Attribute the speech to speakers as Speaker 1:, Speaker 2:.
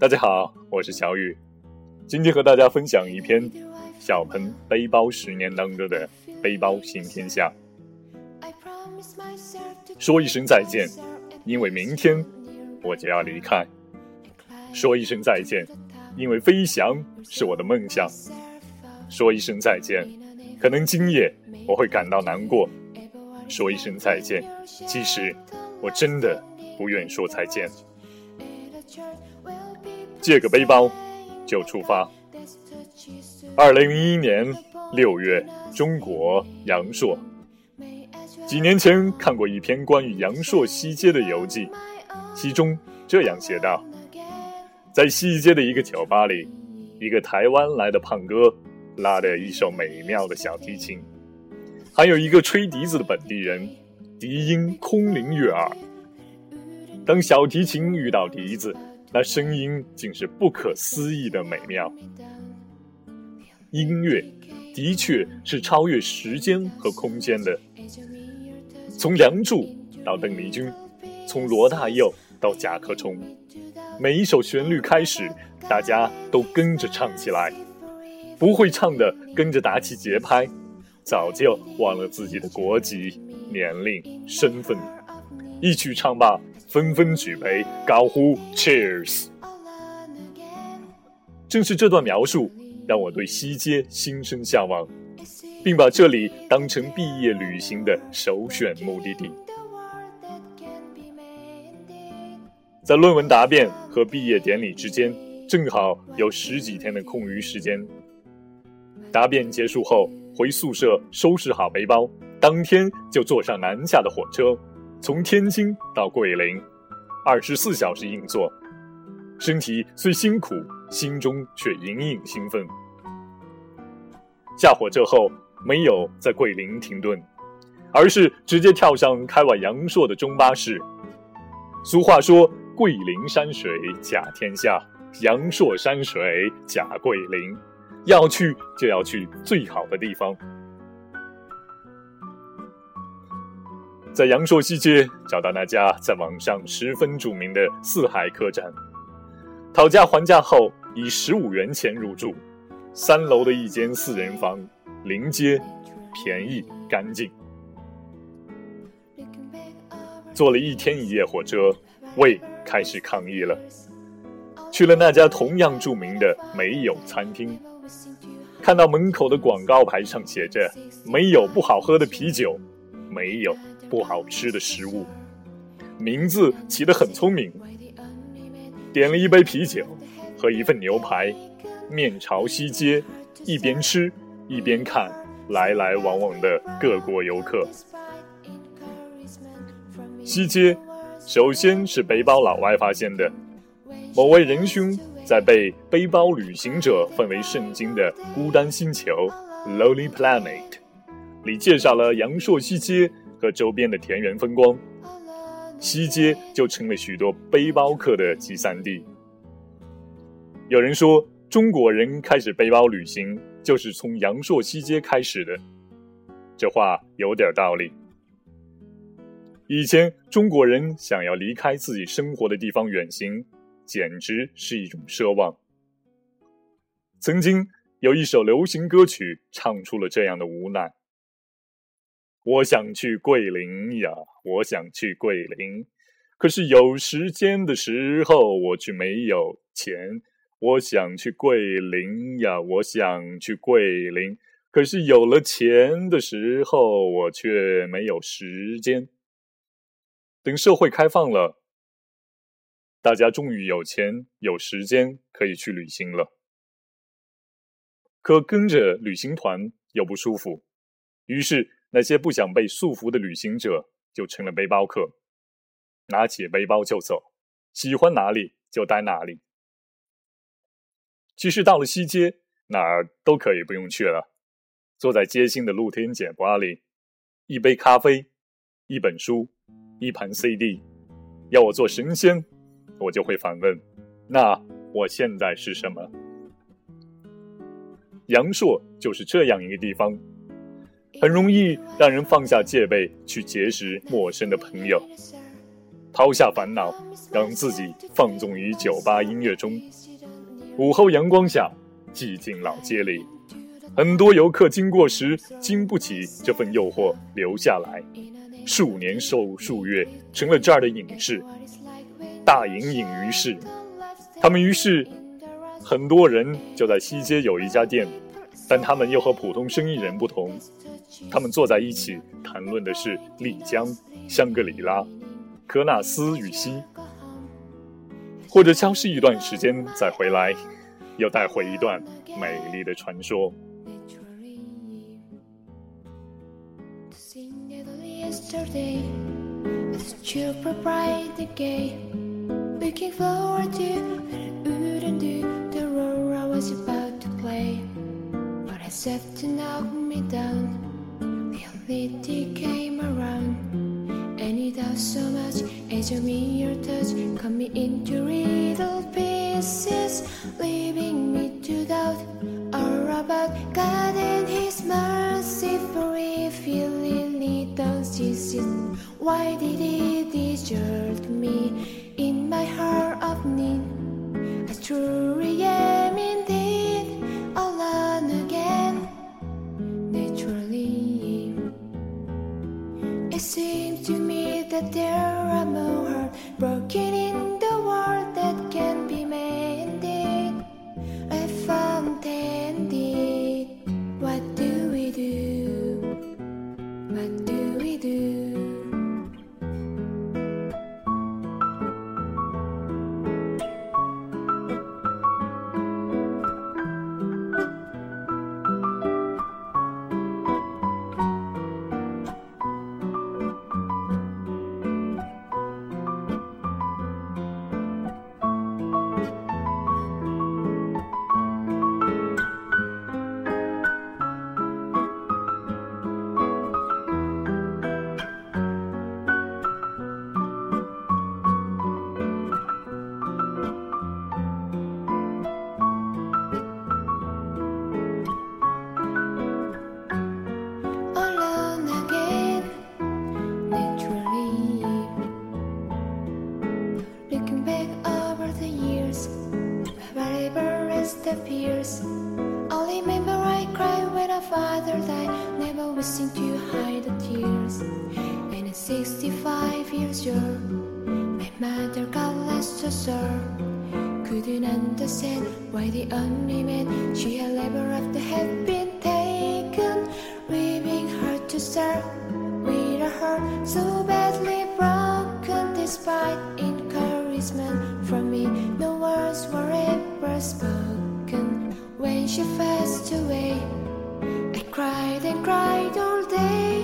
Speaker 1: 大家好，我是小雨，今天和大家分享一篇小鹏背包十年当中的背包行天下。说一声再见，因为明天我就要离开。说一声再见，因为飞翔是我的梦想。说一声再见，可能今夜我会感到难过。说一声再见，其实我真的不愿说再见。借个背包就出发。二零零一年六月，中国阳朔。几年前看过一篇关于阳朔西街的游记，其中这样写道：在西街的一个酒吧里，一个台湾来的胖哥拉着一首美妙的小提琴，还有一个吹笛子的本地人，笛音空灵悦耳。当小提琴遇到笛子。那声音竟是不可思议的美妙。音乐的确是超越时间和空间的。从《梁祝》到邓丽君，从罗大佑到甲壳虫，每一首旋律开始，大家都跟着唱起来。不会唱的跟着打起节拍，早就忘了自己的国籍、年龄、身份。一曲唱罢。纷纷举杯高呼 “Cheers”。正是这段描述，让我对西街心生向往，并把这里当成毕业旅行的首选目的地。在论文答辩和毕业典礼之间，正好有十几天的空余时间。答辩结束后，回宿舍收拾好背包，当天就坐上南下的火车。从天津到桂林，二十四小时硬座，身体虽辛苦，心中却隐隐兴奋。下火车后，没有在桂林停顿，而是直接跳上开往阳朔的中巴士。俗话说：“桂林山水甲天下，阳朔山水甲桂林。”要去就要去最好的地方。在阳朔西街找到那家在网上十分著名的四海客栈，讨价还价后以十五元钱入住，三楼的一间四人房，临街，便宜干净。坐了一天一夜火车，胃开始抗议了，去了那家同样著名的没有餐厅，看到门口的广告牌上写着“没有不好喝的啤酒”，没有。不好吃的食物，名字起得很聪明。点了一杯啤酒和一份牛排，面朝西街，一边吃一边看来来往往的各国游客。西街首先是背包老外发现的，某位仁兄在被背包旅行者奉为圣经的《孤单星球》（Lonely Planet） 里介绍了阳朔西街。和周边的田园风光，西街就成了许多背包客的集散地。有人说，中国人开始背包旅行就是从阳朔西街开始的，这话有点道理。以前中国人想要离开自己生活的地方远行，简直是一种奢望。曾经有一首流行歌曲唱出了这样的无奈。我想去桂林呀，我想去桂林，可是有时间的时候我却没有钱。我想去桂林呀，我想去桂林，可是有了钱的时候我却没有时间。等社会开放了，大家终于有钱有时间可以去旅行了，可跟着旅行团又不舒服，于是。那些不想被束缚的旅行者就成了背包客，拿起背包就走，喜欢哪里就待哪里。其实到了西街，哪儿都可以不用去了，坐在街心的露天酒吧里，一杯咖啡，一本书，一盘 CD，要我做神仙，我就会反问：那我现在是什么？阳朔就是这样一个地方。很容易让人放下戒备去结识陌生的朋友。抛下烦恼，让自己放纵于酒吧音乐中。午后阳光下，寂静老街里，很多游客经过时，经不起这份诱惑，留下来。数年受数月，成了这儿的隐士。大隐隐于市，他们于是，很多人就在西街有一家店，但他们又和普通生意人不同，他们坐在一起谈论的是丽江、香格里拉。科纳斯与西，或者消失一段时间再回来，又带回一段美丽的传说。
Speaker 2: So much. As you me your touch. Cut me into little pieces leaving me to doubt. All about God and his mercy for if he really does exist why did he desert me get there wishing to hide the tears. And at 65 years old, my mother got lost to serve. Couldn't understand why the only man she had ever loved had been taken, leaving her to serve with a heart so badly broken despite encouragement from me. No words were ever spoken when she passed away. Cried and cried all day.